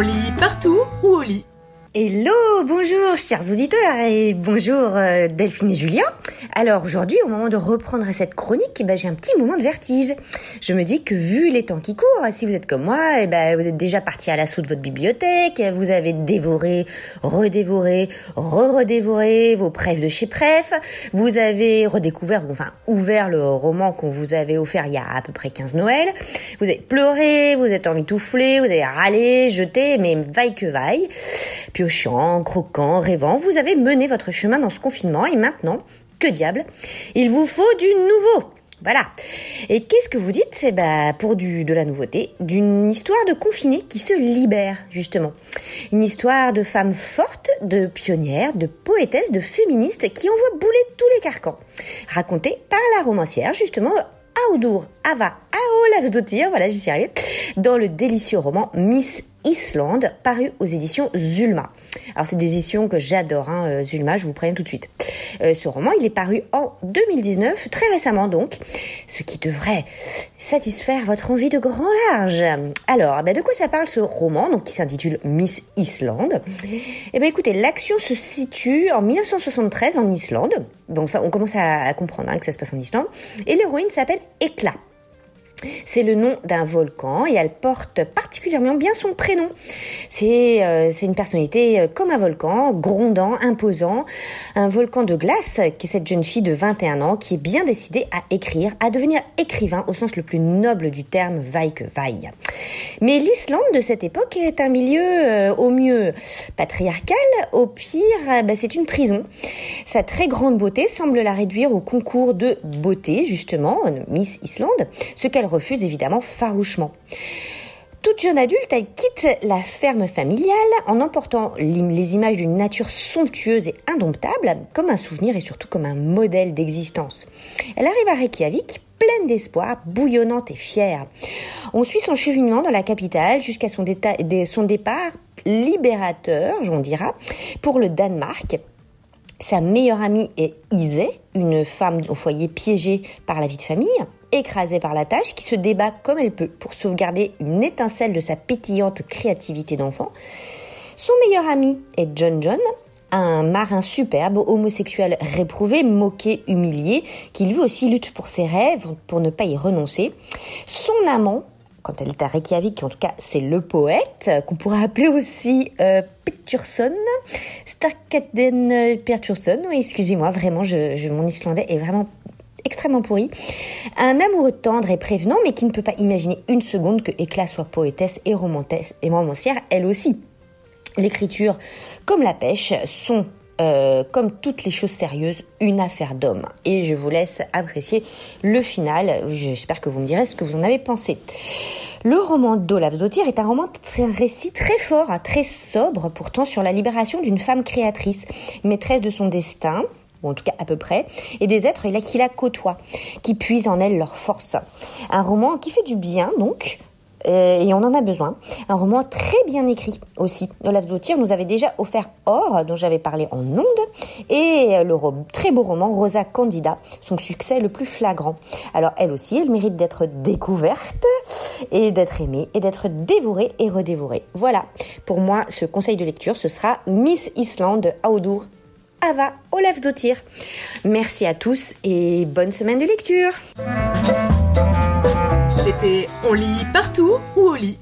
Lit Hello, bonjour chers auditeurs et bonjour euh, Delphine et Julien. Alors aujourd'hui, au moment de reprendre cette chronique, eh ben, j'ai un petit moment de vertige. Je me dis que vu les temps qui courent, si vous êtes comme moi, eh ben, vous êtes déjà parti à l'assaut de votre bibliothèque, vous avez dévoré, redévoré, re-redévoré vos preuves de chez Pref, vous avez redécouvert, enfin ouvert le roman qu'on vous avait offert il y a à peu près 15 Noël, vous avez pleuré, vous êtes emmitouflé, vous avez râlé, jeté, mais vaille que vaille piochant, croquant, rêvant, vous avez mené votre chemin dans ce confinement et maintenant, que diable, il vous faut du nouveau. Voilà. Et qu'est-ce que vous dites? Eh ben, pour du, de la nouveauté, d'une histoire de confinés qui se libère, justement. Une histoire de femmes fortes, de pionnières, de poétesses, de féministes qui envoient bouler tous les carcans. Racontée par la romancière, justement, Aoudour Ava Aolavsdottir, voilà, j'y suis arrivée, dans le délicieux roman Miss Islande, paru aux éditions Zulma. Alors c'est des éditions que j'adore, hein, euh, Zulma, je vous préviens tout de suite. Euh, ce roman, il est paru en 2019, très récemment donc, ce qui devrait satisfaire votre envie de grand large. Alors, ben de quoi ça parle ce roman, donc qui s'intitule Miss Islande? Eh bien écoutez, l'action se situe en 1973 en Islande, donc ça, on commence à, comprendre hein, que ça se passe en Islande, et l'héroïne s'appelle Éclat. C'est le nom d'un volcan et elle porte particulièrement bien son prénom. C'est euh, une personnalité euh, comme un volcan, grondant, imposant, un volcan de glace qui est cette jeune fille de 21 ans qui est bien décidée à écrire, à devenir écrivain au sens le plus noble du terme vaille que vaille. Mais l'Islande de cette époque est un milieu euh, au mieux patriarcal, au pire bah, c'est une prison. Sa très grande beauté semble la réduire au concours de beauté justement, Miss Islande, ce qu'elle refuse évidemment farouchement. Toute jeune adulte, elle quitte la ferme familiale en emportant les images d'une nature somptueuse et indomptable comme un souvenir et surtout comme un modèle d'existence. Elle arrive à Reykjavik pleine d'espoir, bouillonnante et fière. On suit son cheminement dans la capitale jusqu'à son, son départ libérateur, j'en dira, pour le Danemark, sa meilleure amie est Isée, une femme au foyer piégée par la vie de famille, écrasée par la tâche, qui se débat comme elle peut pour sauvegarder une étincelle de sa pétillante créativité d'enfant. Son meilleur ami est John John, un marin superbe, homosexuel réprouvé, moqué, humilié, qui lui aussi lutte pour ses rêves, pour ne pas y renoncer. Son amant quand elle est à Reykjavik, en tout cas c'est le poète, qu'on pourrait appeler aussi euh, Starkaden Peturson, oui, excusez-moi, vraiment, mon islandais est vraiment extrêmement pourri. Un amoureux tendre et prévenant, mais qui ne peut pas imaginer une seconde que Éclat soit poétesse et, et romancière, elle aussi. L'écriture, comme la pêche, sont euh, comme toutes les choses sérieuses, une affaire d'homme. Et je vous laisse apprécier le final. J'espère que vous me direz ce que vous en avez pensé. Le roman d'Olaf Zotir est un roman, un récit très fort, hein, très sobre, pourtant sur la libération d'une femme créatrice, maîtresse de son destin, ou en tout cas à peu près, et des êtres qui la côtoient, qui puisent en elle leur force. Un roman qui fait du bien, donc, euh, et on en a besoin. Un roman très bien écrit aussi. Olaf Zoutir nous avait déjà offert Or, dont j'avais parlé en ondes, et le très beau roman Rosa Candida, son succès le plus flagrant. Alors elle aussi, elle mérite d'être découverte, et d'être aimée, et d'être dévorée et redévorée. Voilà, pour moi, ce conseil de lecture, ce sera Miss Island de Audur Ava Olafsdottir. Merci à tous et bonne semaine de lecture. C'était On lit partout ou au lit?